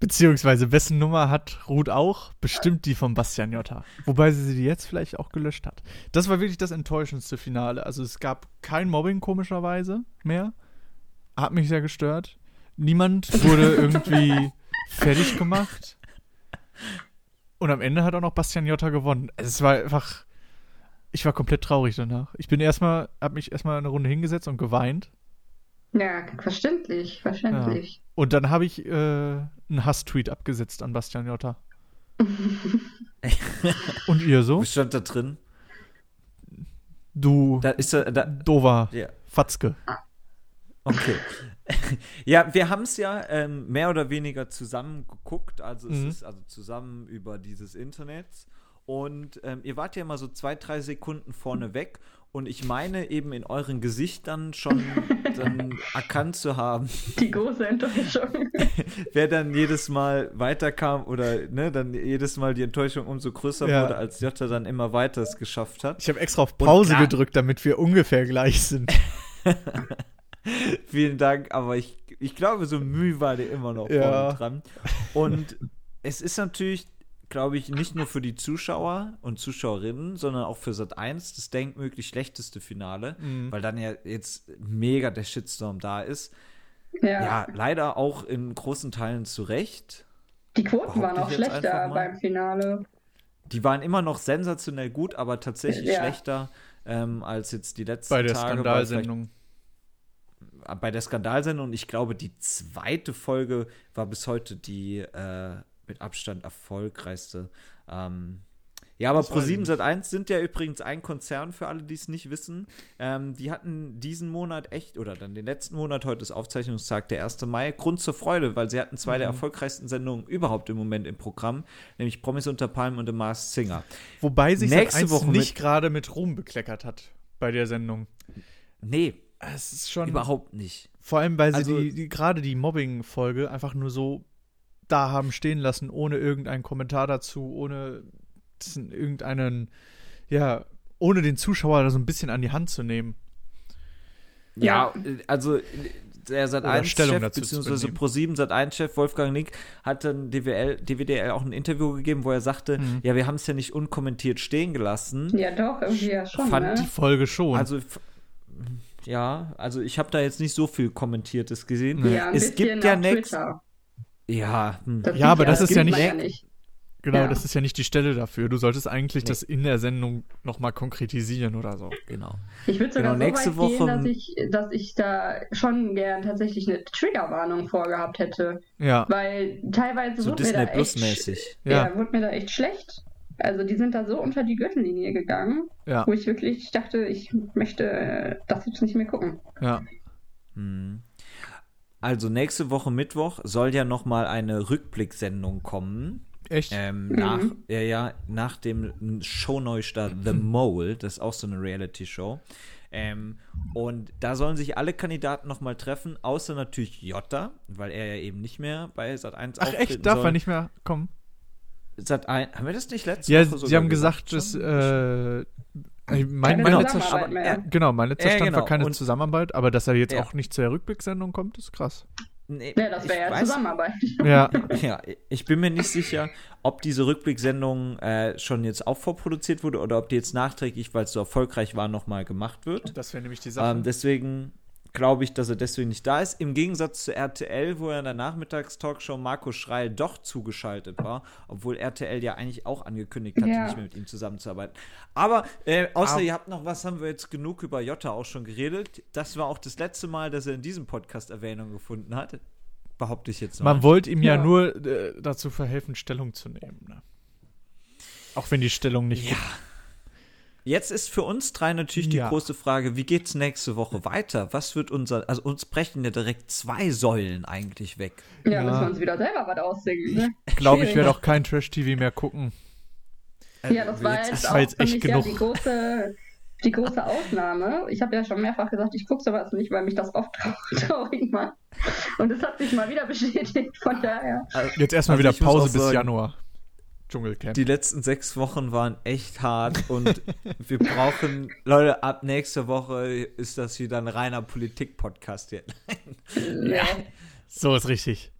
Beziehungsweise, wessen Nummer hat Ruth auch? Bestimmt die von Bastian Jotta. Wobei sie sie jetzt vielleicht auch gelöscht hat. Das war wirklich das enttäuschendste Finale. Also es gab kein Mobbing komischerweise mehr. Hat mich sehr gestört. Niemand wurde *laughs* irgendwie fertig gemacht. Und am Ende hat auch noch Bastian Jotta gewonnen. Es war einfach. Ich war komplett traurig danach. Ich bin erstmal, hab mich erstmal eine Runde hingesetzt und geweint. Ja, verständlich, verständlich. Und dann habe ich äh, einen Hasstweet abgesetzt an Bastian Jotta. *laughs* und ihr so? Was stand da drin? Du Da ist er, da, dover ja, Fatzke. okay. *laughs* ja, wir haben es ja ähm, mehr oder weniger zusammen geguckt, also es Mhm. ist also zusammen über dieses Internet. Und ähm, ihr wart ja immer so zwei, drei Sekunden vorne weg. Und ich meine eben in euren Gesichtern schon *laughs* dann erkannt zu haben, Die große Enttäuschung. *laughs* wer dann jedes Mal weiterkam oder ne, dann jedes Mal die Enttäuschung umso größer Ja. wurde, als Jota dann immer weiter es geschafft hat. Ich habe extra auf Pause gedrückt, damit wir ungefähr gleich sind. *laughs* Vielen Dank, aber ich, ich glaube, so Mühe war der immer noch Ja. vorne dran. Und es ist natürlich, glaube ich, nicht nur für die Zuschauer und Zuschauerinnen, sondern auch für Sat 1 das denkmöglich schlechteste Finale, Mhm. weil dann ja jetzt mega der Shitstorm da ist. Ja. Ja, leider auch in großen Teilen zu Recht. Die Quoten waren auch schlechter beim Finale. Die waren immer noch sensationell gut, aber tatsächlich Ja. schlechter ähm, als jetzt die letzten Bei der Tage. Skandalsendung. Bei der Skandalsendung. Und ich glaube, die zweite Folge war bis heute die äh, mit Abstand erfolgreichste. Ähm, ja, aber Das weiß ich Pro7 Sat1 sind ja übrigens ein Konzern für alle, die es nicht wissen. Ähm, die hatten diesen Monat echt, oder dann den letzten Monat, heute ist Aufzeichnungstag, der 1. Mai, Grund zur Freude, weil sie hatten zwei Mhm. der erfolgreichsten Sendungen überhaupt im Moment im Programm, nämlich Promis unter Palmen und The Masked Singer. Wobei sich Nächste Sat.1 Woche nicht gerade mit Ruhm bekleckert hat bei der Sendung. Nee, Es ist schon. überhaupt nicht. Vor allem, weil sie Also- die, die, gerade die Mobbing-Folge einfach nur so da haben stehen lassen, ohne irgendeinen Kommentar dazu, ohne irgendeinen, ja, ohne den Zuschauer da so ein bisschen an die Hand zu nehmen. Ja, also der Oder Sat1 Stellung Chef beziehungsweise benehmen. Pro7 Sat1 Chef Wolfgang Nick hat dann DWL DWDL auch ein Interview gegeben, wo er sagte, Mhm. ja, wir haben es ja nicht unkommentiert stehen gelassen. Ja, doch, irgendwie ja schon. Fand ne? Die Folge schon. Also ja, also ich habe da jetzt nicht so viel kommentiertes gesehen. ja, ein es gibt ja auf nächst Twitter. Ja, hm. Das Ja, aber das ist ja sieht man nicht- nicht. Genau, Ja. das ist ja nicht die Stelle dafür. Du solltest eigentlich das in der Sendung nochmal konkretisieren oder so. Genau. Ich würde sogar Genau, nächste so weit Woche- gehen, dass ich, dass ich da schon gern tatsächlich eine Triggerwarnung vorgehabt hätte. Ja, Weil teilweise So wurde mir da Plus echt, mäßig. Ja. ja. wurde mir da echt schlecht. Also die sind da so unter die Gürtellinie gegangen, ja, wo ich wirklich dachte, ich möchte äh, das jetzt nicht mehr gucken. ja. Hm. Also nächste Woche Mittwoch soll ja noch mal eine Rückblicksendung kommen. Echt? Ähm, Mhm. nach, ja, ja, nach dem Showneustart The Mole, das ist auch so eine Reality-Show. Ähm, und da sollen sich alle Kandidaten noch mal treffen, außer natürlich Jota, weil er ja eben nicht mehr bei Sat1 Ach echt? Darf er nicht mehr kommen? Sat1, haben wir das nicht letzte Ja, Woche sie haben gesagt, schon? dass äh, mein, Keine mein letzter Stand, mehr. genau, mein letzter Ja, Stand genau. war keine Und- Zusammenarbeit, aber dass er jetzt Ja. auch nicht zur Rückblicksendung kommt, ist krass. Nee, Ja, das ich wäre ja weiß- Zusammenarbeit. *laughs* Ja, Ja, ich bin mir nicht sicher, ob diese Rückblicksendung äh, schon jetzt auch vorproduziert wurde oder ob die jetzt nachträglich, weil es so erfolgreich war, nochmal gemacht wird. das wäre nämlich die Ähm, deswegen glaube ich, dass er deswegen nicht da ist. Im Gegensatz zu RTL, wo er in der Nachmittagstalkshow Marco Schreil doch zugeschaltet war, obwohl RTL ja eigentlich auch angekündigt hatte, Ja. nicht mehr mit ihm zusammenzuarbeiten. Aber äh, außer Aber- ihr habt noch was, haben wir jetzt genug über Jota auch schon geredet. Das war auch das letzte Mal, dass er in diesem Podcast Erwähnung gefunden hat. Behaupte ich jetzt mal. Man wollte ihm ja, Ja. nur äh, dazu verhelfen, Stellung zu nehmen. Ne? Auch wenn die Stellung nicht Ja. Jetzt ist für uns drei natürlich die Ja. große Frage, wie geht's nächste Woche weiter? Was wird unser, also uns brechen ja direkt zwei Säulen eigentlich weg. Ja, Ja. müssen wir uns wieder selber was ausdenken. Ne? Ich glaube, ich werde auch kein Trash-TV mehr gucken. Ja, das war Jetzt- jetzt, das auch war jetzt für echt mich genug. ja die große, die große Ausnahme. Ich habe ja schon mehrfach gesagt, ich gucke sowas nicht, weil mich das oft trau- traurig *laughs* macht. Und es hat sich mal wieder bestätigt, von daher. Jetzt erstmal Also wieder Pause bis sagen, Januar. Dschungelcamp. Die letzten sechs Wochen waren echt hart und *laughs* wir brauchen, Leute, ab nächste Woche ist das wieder ein reiner Politik-Podcast hier. *laughs* Ja. so ist richtig.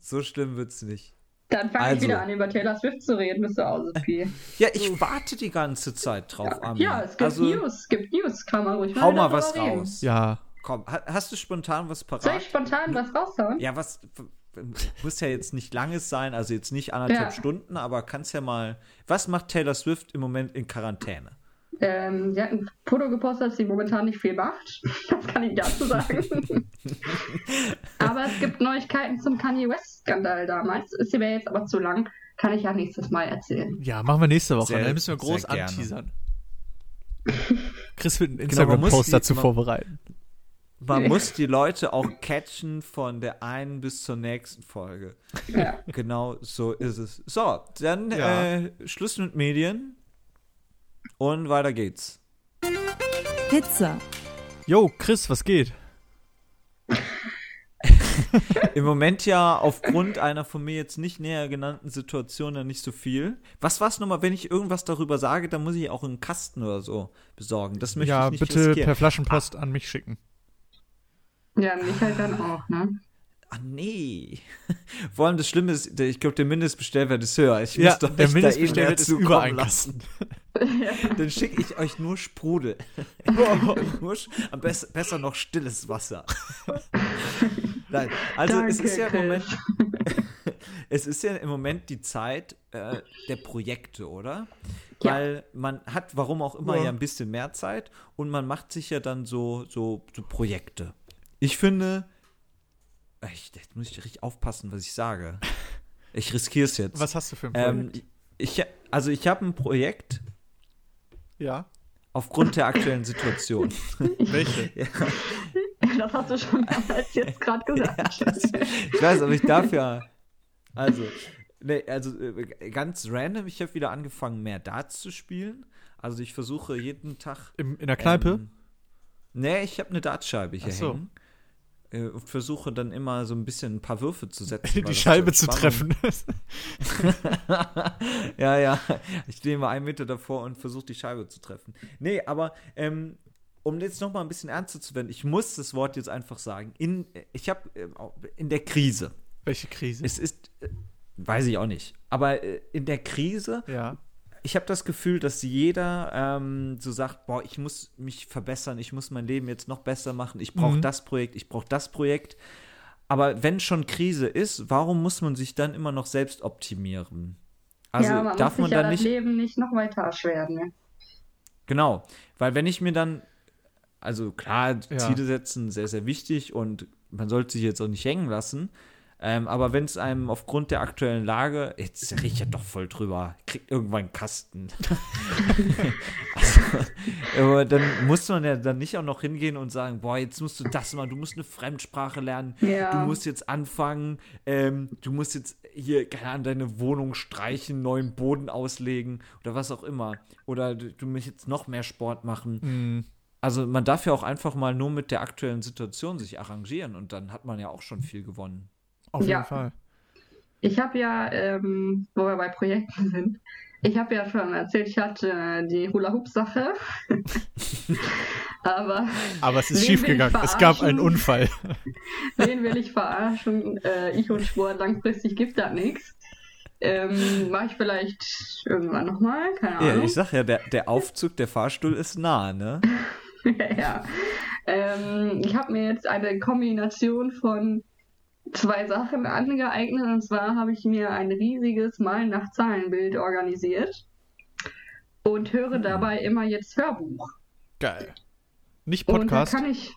So schlimm wird's nicht. Dann fange Also. ich wieder an, über Taylor Swift zu reden, bist du aus, *laughs* Pi. Ja, ich warte die ganze Zeit drauf, Armin. Ja, es gibt also, News, es gibt News, kann man ruhig hau mal was reden. raus. Ja. Komm, ha- hast du spontan was Soll ich parat? spontan was raushauen? Ja, was muss ja jetzt nicht langes sein, also jetzt nicht anderthalb Ja. Stunden, aber kannst ja mal. Was macht Taylor Swift im Moment in Quarantäne? Ähm, sie hat ein Foto gepostet, dass sie momentan nicht viel macht. *laughs* Das kann ich dazu sagen. *laughs* aber es gibt Neuigkeiten zum Kanye West-Skandal damals. Ist mir jetzt aber zu lang. Kann ich ja nächstes Mal erzählen. Ja, machen wir nächste Woche. Sehr- Dann müssen wir groß sehr gerne. anteasern. Chris wird einen muss Instagram-Post die- dazu vorbereiten. Man Nee. muss die Leute auch catchen von der einen bis zur nächsten Folge. Ja. Genau so ist es. So, dann Ja. äh, Schluss mit Medien und weiter geht's. Pizza. Jo, Chris, was geht? *laughs* Im Moment ja aufgrund einer von mir jetzt nicht näher genannten Situation ja nicht so viel. Was war's nochmal, wenn ich irgendwas darüber sage, dann muss ich auch einen Kasten oder so besorgen. Das möchte Ja, ich nicht bitte riskieren. per Flaschenpost an mich schicken. Ja, mich halt dann auch, ne? Ah, nee. *laughs* Vor allem das Schlimme ist, ich glaube, der Mindestbestellwert ist höher. Ich Ja, muss doch der nicht Mindestbestellwert da ist eben über dazu einen kommen Kasten. *laughs* Dann schicke ich euch nur Sprudel. *laughs* nur, am best, besser noch stilles Wasser. Nein, also es Danke, ist ja im. Moment, es ist ja im Moment die Zeit äh, der Projekte, oder? Ja. Weil man hat, warum auch immer, Ja. ja ein bisschen mehr Zeit und man macht sich ja dann so, so, so Projekte. Ich finde, ich, jetzt muss ich richtig aufpassen, was ich sage. Ich riskiere es jetzt. Was hast du für ein ähm, Projekt? ich, also ich habe ein Projekt ja. aufgrund der aktuellen Situation. *laughs* Welche? Das hast du schon damals jetzt gerade gesagt. Ich weiß, aber ich darf ja. Also, nee, also äh, ganz random, ich habe wieder angefangen, mehr Darts zu spielen. Also ich versuche jeden Tag. Im, in der Kneipe? Ähm, nee, ich habe eine Dartscheibe hier Ach so. hängen. Äh, versuche dann immer so ein bisschen ein paar Würfe zu setzen. *laughs* die Scheibe zur zu treffen. *laughs* ja, ja. Ich stehe immer einen Meter davor und versuche die Scheibe zu treffen. Nee, aber ähm, um jetzt noch mal ein bisschen ernster zu werden, ich muss das Wort jetzt einfach sagen. In, ich habe äh, in der Krise. Welche Krise? Es ist, äh, weiß ich auch nicht, aber in der Krise, ja. Ich habe das Gefühl, dass jeder ähm, so sagt, boah, ich muss mich verbessern, ich muss mein Leben jetzt noch besser machen, ich brauche Mhm. das Projekt, ich brauche das Projekt. Aber wenn schon Krise ist, warum muss man sich dann immer noch selbst optimieren? Also ja, man darf muss man ja dann das nicht. Leben nicht noch weiter erschweren. Ne? Genau, weil wenn ich mir dann, also klar, Ja. Ziele setzen, sehr, sehr wichtig und man sollte sich jetzt auch nicht hängen lassen. Ähm, aber wenn es einem aufgrund der aktuellen Lage, jetzt riecht ja doch voll drüber, kriegt irgendwann einen Kasten. *laughs* also, aber dann muss man ja dann nicht auch noch hingehen und sagen, boah, jetzt musst du das machen, du musst eine Fremdsprache lernen, Ja. du musst jetzt anfangen, ähm, du musst jetzt hier, keine Ahnung, deine Wohnung streichen, neuen Boden auslegen oder was auch immer. Oder du, du musst jetzt noch mehr Sport machen. Mhm. Also man darf ja auch einfach mal nur mit der aktuellen Situation sich arrangieren und dann hat man ja auch schon viel gewonnen. Auf jeden Ja. Fall. Ich habe ja, ähm, wo wir bei Projekten sind, ich habe ja schon erzählt, ich hatte äh, die Hula-Hoop-Sache. *laughs* Aber Aber es ist schiefgegangen. Es gab einen? Unfall. *laughs* wen will ich verarschen? Äh, ich und Sport, langfristig gibt das nichts. Ähm, Mache ich vielleicht irgendwann nochmal, keine Ja, Ahnung. ich sag ja, der, der Aufzug, der Fahrstuhl ist nah, ne? *laughs* ja. Ähm, ich habe mir jetzt eine Kombination von zwei Sachen angeeignet. Und zwar habe ich mir ein riesiges Mal nach Zahlenbild organisiert und höre Mhm. dabei immer jetzt Hörbuch. Geil. Nicht Und da Podcast. kann ich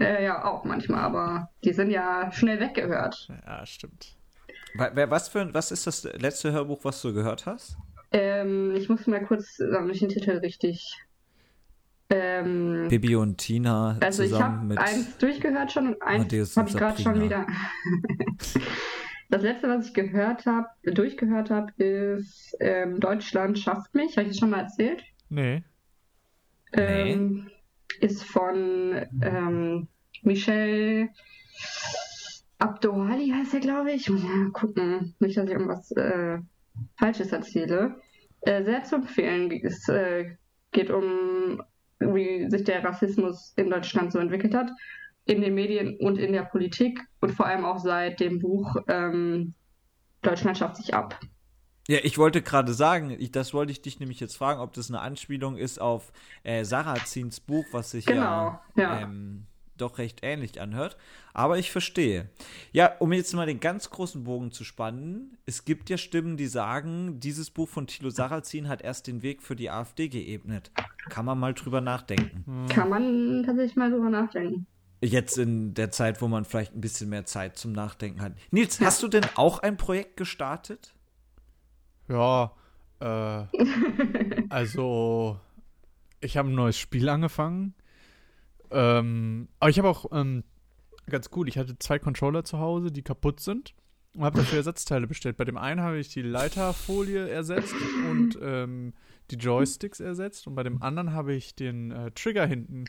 äh, ja auch manchmal, aber die sind ja schnell weggehört. Ja, stimmt. Was, für, was ist das letzte Hörbuch, was du gehört hast? Ähm, ich muss mal kurz, damit ich den Titel richtig. Ähm, Bibi und Tina Also ich habe eins durchgehört schon und eins habe ich gerade schon wieder. *laughs* das letzte, was ich gehört habe, durchgehört habe, ist ähm, Deutschland schafft mich. Habe ich das schon mal erzählt? Nee. Ähm, ist von ähm, Michel Abdoali heißt er, glaube ich. Muss mal gucken, nicht, dass ich irgendwas äh, Falsches erzähle. Äh, sehr zu empfehlen. Es äh, geht um, wie sich der Rassismus in Deutschland so entwickelt hat, in den Medien und in der Politik und vor allem auch seit dem Buch ähm, Deutschland schafft sich ab. Ja, ich wollte gerade sagen, ich, das wollte ich dich nämlich jetzt fragen, ob das eine Anspielung ist auf äh, Sarrazins Buch, was sich Genau, ja, ja. Ähm, doch recht ähnlich anhört. Aber ich verstehe. Ja, um jetzt mal den ganz großen Bogen zu spannen, es gibt ja Stimmen, die sagen, dieses Buch von Thilo Sarrazin hat erst den Weg für die AfD geebnet. Kann man mal drüber nachdenken. Kann man tatsächlich mal drüber nachdenken. Jetzt in der Zeit, wo man vielleicht ein bisschen mehr Zeit zum Nachdenken hat. Nils, hast du denn auch ein Projekt gestartet? Ja, äh, *laughs* also ich habe ein neues Spiel angefangen. Ähm, aber ich habe auch ähm, ganz gut, ich hatte zwei Controller zu Hause, die kaputt sind und habe dafür *laughs* Ersatzteile bestellt. Bei dem einen habe ich die Leiterfolie ersetzt und ähm, die Joysticks ersetzt und bei dem anderen habe ich den äh, Trigger hinten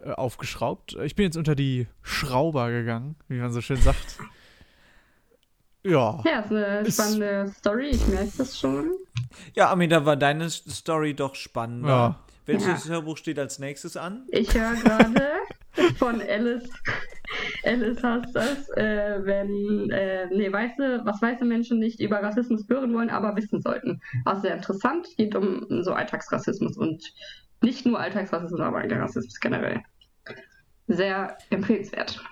äh, aufgeschraubt. Ich bin jetzt unter die Schrauber gegangen, wie man so schön sagt. *laughs* Ja. Ja, ist eine Ist- spannende Story, ich merke das schon. Ja, Armin, da war deine Story doch spannender. Ja. Welches Hörbuch steht als nächstes an? Ich höre gerade von Alice. Alice heißt das, äh, wenn, äh, nee, weiße, was weiße Menschen nicht über Rassismus hören wollen, aber wissen sollten. War sehr interessant, geht um so Alltagsrassismus und nicht nur Alltagsrassismus, aber der Rassismus generell. Sehr empfehlenswert.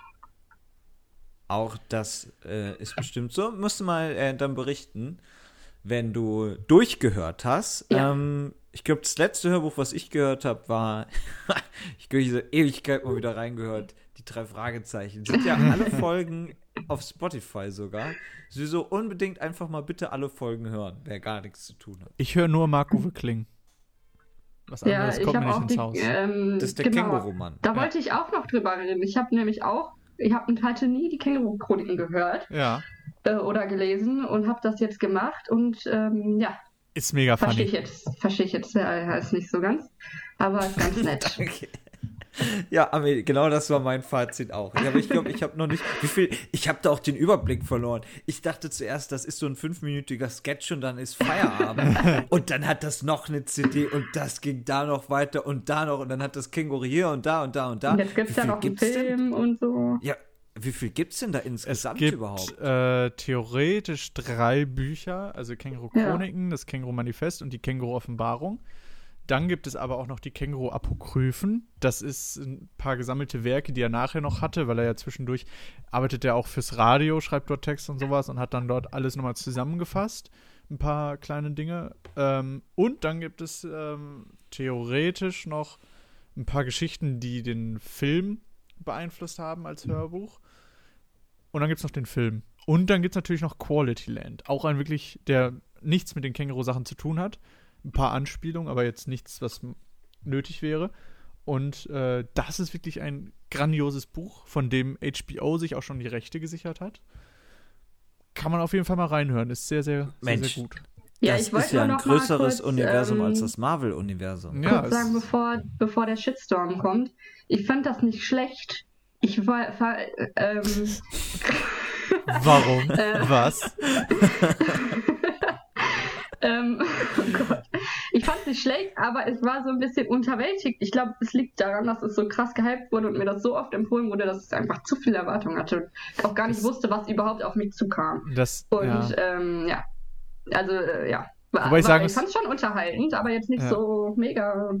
Auch das äh, ist bestimmt so. Musst du mal äh, dann berichten, wenn du durchgehört hast. Ja. Ähm, ich glaube, das letzte Hörbuch, was ich gehört habe, war, *laughs* ich habe diese Ewigkeit mal wieder reingehört, die drei Fragezeichen. Sind ja *laughs* alle Folgen auf Spotify sogar. Sowieso unbedingt einfach mal bitte alle Folgen hören, wer gar nichts zu tun hat. Ich höre nur Marco Wickling. Was Ja, anderes ich kommt mir nicht ins die, Haus. ähm, Das ist der genau, Känguru-Mann. Da Ja. wollte ich auch noch drüber reden. Ich habe nämlich auch, ich hab, hatte nie die Känguru-Chroniken gehört Ja, äh, oder gelesen und habe das jetzt gemacht und ähm, ja, ist mega verstehe ich funny. jetzt, verstehe ich jetzt äh, heißt nicht so ganz, aber ist ganz nett. *laughs* Okay. Ja, aber genau das war mein Fazit auch. Ja, aber ich glaube, ich habe noch nicht, wie viel, ich habe da auch den Überblick verloren. Ich dachte zuerst, das ist so ein fünfminütiger Sketch und dann ist Feierabend. *laughs* und dann hat das noch eine CD und das ging da noch weiter und da noch und dann hat das Känguru hier und da und da und da. Und jetzt gibt es ja noch einen gibt's denn? Film und so. Ja, wie viel gibt's denn da Es insgesamt gibt überhaupt? äh, theoretisch drei Bücher, also Känguru Ja. Chroniken, das Känguru Manifest und die Känguru Offenbarung. Dann gibt es aber auch noch die Känguru Apokryphen. Das ist ein paar gesammelte Werke, die er nachher noch hatte, weil er ja zwischendurch arbeitet er auch fürs Radio, schreibt dort Text und sowas und hat dann dort alles nochmal zusammengefasst. ein paar kleine Dinge. Ähm, und dann gibt es ähm, theoretisch noch ein paar Geschichten, die den Film beeinflusst haben als Hörbuch. Und dann gibt es noch den Film. Und dann gibt es natürlich noch Quality Land. Auch ein wirklich, der nichts mit den Känguru-Sachen zu tun hat. Ein paar Anspielungen, aber jetzt nichts, was nötig wäre. Und äh, das ist wirklich ein grandioses Buch, von dem HBO sich auch schon die Rechte gesichert hat. Kann man auf jeden Fall mal reinhören. Ist sehr, sehr, sehr, Mensch. sehr gut. Ja, das ich wollte ist ja ein noch mal größeres kurz, Universum ähm, als das Marvel-Universum. Ja, kurz es- sagen, bevor, bevor der Shitstorm kommt. Ich fand das nicht schlecht. Ich war, war ähm, Warum? *laughs* Äh. Was? *laughs* ähm, oh Gott. Ich fand es nicht schlecht, aber es war so ein bisschen unterwältigt. Ich glaube, es liegt daran, dass es so krass gehypt wurde und mir das so oft empfohlen wurde, dass es einfach zu viel Erwartung hatte und auch gar nicht wusste, was überhaupt auf mich zukam. Das, Und ja. ähm, ja, also äh, ja. War, Wobei ich sagen ich fand es schon unterhaltend, aber jetzt nicht Ja. so mega.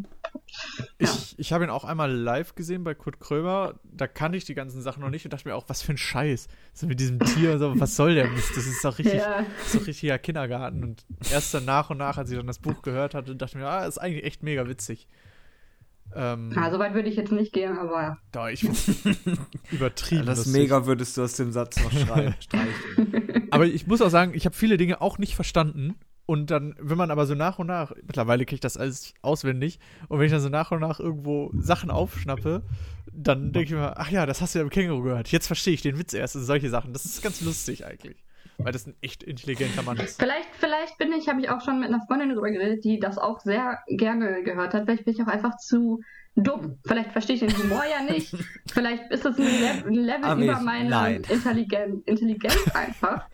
Ich, ich habe ihn auch einmal live gesehen bei Kurt Krömer. Da kannte ich die ganzen Sachen noch nicht und dachte mir auch, was für ein Scheiß. So mit diesem Tier, so, was soll der Mist? Das ist doch richtig, Ja. das ist doch richtiger Kindergarten. Und erst dann nach und nach, als ich dann das Buch gehört hatte, dachte ich mir, ah, ist eigentlich echt mega witzig. Ähm, Na, so weit würde ich jetzt nicht gehen, aber da, ich *laughs* übertrieben. Das lustig. Mega würdest du aus dem Satz noch schreiben, *laughs* streichen. Aber ich muss auch sagen, ich habe viele Dinge auch nicht verstanden. Und dann, wenn man aber so nach und nach, mittlerweile kriege ich das alles auswendig, und wenn ich dann so nach und nach irgendwo Sachen aufschnappe, dann denke ich mir, ach ja, das hast du ja im Känguru gehört. Jetzt verstehe ich den Witz erst und solche Sachen. Das ist ganz lustig eigentlich. Weil das ein echt intelligenter Mann ist. vielleicht, vielleicht bin ich, habe ich auch schon mit einer Freundin drüber geredet, die das auch sehr gerne gehört hat. Vielleicht bin ich auch einfach zu dumm. Vielleicht verstehe ich den Humor ja nicht. *laughs* Vielleicht ist es ein, Le ein Level Ami, über meine nein. Intelligen Intelligenz einfach.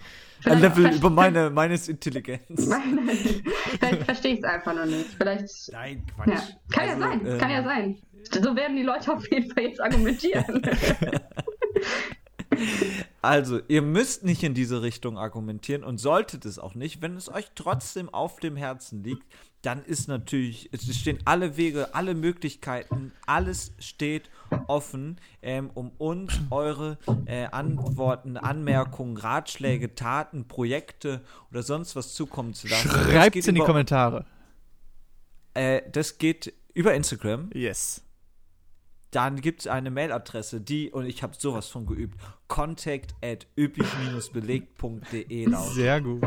Ein Level über meine, meines Intelligenz. *laughs* meine Vielleicht verstehe ich es einfach noch nicht. Vielleicht. Nein, Ja. Kann ja Also, sein, ähm, kann ja sein. So werden die Leute auf jeden Fall jetzt argumentieren. *laughs* Also, ihr müsst nicht in diese Richtung argumentieren und solltet es auch nicht. Wenn es euch trotzdem auf dem Herzen liegt, dann ist natürlich, es stehen alle Wege, alle Möglichkeiten, alles steht offen, ähm, um uns eure äh, Antworten, Anmerkungen, Ratschläge, Taten, Projekte oder sonst was zukommen zu lassen. Das Schreibt's geht in die über- Kommentare. Äh, das geht über Instagram. Yes. Dann gibt es eine Mailadresse, die, und ich habe sowas von geübt, contact at üppig-belegt.de lautet. Sehr gut.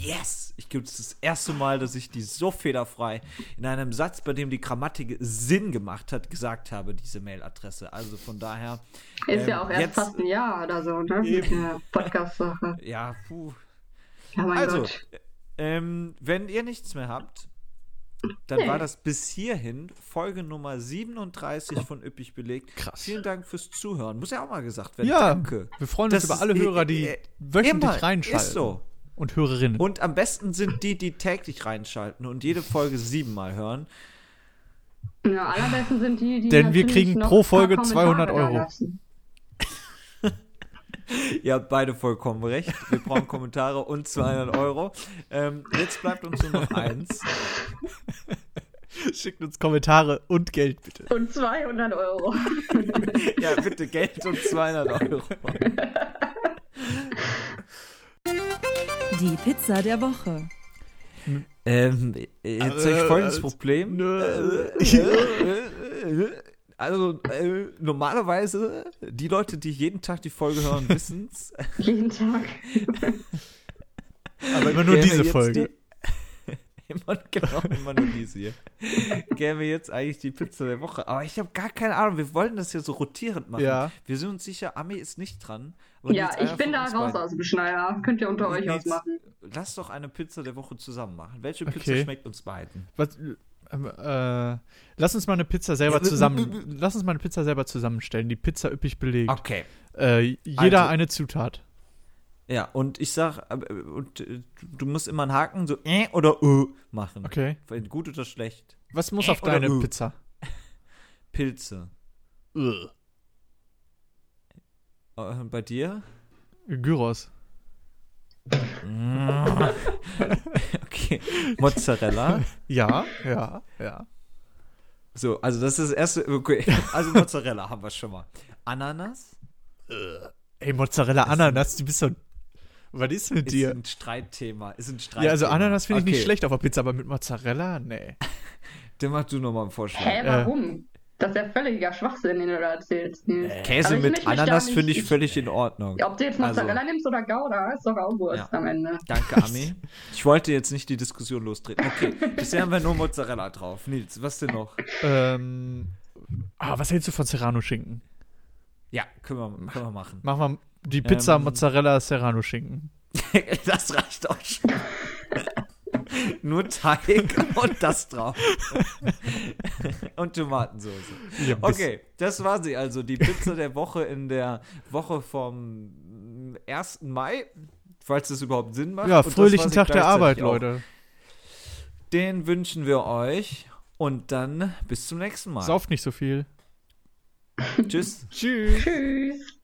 Yes! Ich gibt es das erste Mal, dass ich die so federfrei in einem Satz, bei dem die Grammatik Sinn gemacht hat, gesagt habe, diese Mailadresse. Also von daher. Ist ähm, ja auch erst jetzt- fast ein Jahr oder so, ne? Mit der Podcast-Sache. *laughs* Ja, puh. Ja, mein Also, Gott. ähm, wenn ihr nichts mehr habt, dann Nee. war das bis hierhin Folge Nummer 37 von Üppig belegt. Krass. Vielen Dank fürs Zuhören. Muss ja auch mal gesagt werden. Ja, Danke. wir freuen Das uns über ist alle i- Hörer, die i- wöchentlich immer, reinschalten. Ist so. Und Hörerinnen. Und am besten sind die, die täglich reinschalten und jede Folge siebenmal hören. Ja, allerbesten sind die, die. Denn wir kriegen noch pro Folge Kommentare 200 Euro. *laughs* Ihr habt beide vollkommen recht. Wir brauchen Kommentare und 200 Euro. Ähm, jetzt bleibt uns nur noch eins. *laughs* Schickt uns Kommentare und Geld bitte. Und 200 Euro. *laughs* Ja, bitte Geld und 200 Euro. Die Pizza der Woche. Ähm, jetzt habe ich folgendes Problem. *laughs* Also, äh, normalerweise, die Leute, die jeden Tag die Folge hören, *laughs* wissen es. Jeden Tag. *laughs* Aber immer nur diese Folge. immer, genau, immer nur diese hier. Gäbe jetzt eigentlich die Pizza der Woche. Aber ich habe gar keine Ahnung. Wir wollen das ja so rotierend machen. Ja. Wir sind uns sicher, Ami ist nicht dran. Aber Ja, ich bin da raus beiden. aus dem Schneider. Könnt ihr unter euch ausmachen. Lass doch eine Pizza der Woche zusammen machen. Welche Pizza Okay. schmeckt uns beiden? Was, ähm, äh, lass uns mal eine Pizza selber zusammen. lass uns mal eine Pizza selber zusammenstellen. Die Pizza üppig belegt. Okay. Äh, jeder Also- eine Zutat. Ja, und ich sag, äh, und, äh, du musst immer einen Haken so äh oder äh machen. Okay. Gut oder schlecht. Was muss Äh, auf deine äh? Pizza? *laughs* Pilze. Ugh. Äh, bei dir? Gyros. *laughs* okay. Mozzarella. Ja, ja, ja. So, also das ist das erste. Okay. Also Mozzarella haben wir schon mal. Ananas? Ey, Mozzarella Ananas, du bist so. Was ist mit Ist dir? ein Streitthema. Ist ein Streitthema. Ja, also Ananas finde ich nicht Okay, schlecht auf der Pizza, aber mit Mozzarella? Nee. *laughs* Dann mach du nochmal einen Vorschlag. Hä, warum? Das ist ja völliger Schwachsinn, den du da erzählst. Nils. Käse ich mit Ananas finde ich völlig in Ordnung. Ob du jetzt Also- Mozzarella nimmst oder Gouda, ist doch auch Wurst Ja. am Ende. Danke, Ami. Ich wollte jetzt nicht die Diskussion lostreten. Okay, bisher haben wir nur Mozzarella drauf. Nils, was denn noch? ähm, ah, was hältst du von Serrano-Schinken? Ja, können wir, können wir machen. Machen wir die Pizza Ähm, Mozzarella Serrano-Schinken. *laughs* Das reicht auch schon. *laughs* *laughs* Nur Teig und das drauf. und Tomatensauce. Ja, Okay, das war sie also. Die Pizza der Woche in der Woche vom 1. Mai. Falls das überhaupt Sinn macht. Ja, fröhlichen Tag der Arbeit, auch. Leute. Den wünschen wir euch. Und dann bis zum nächsten Mal. Sauft nicht so viel. Tschüss. Tschüss. Tschüss.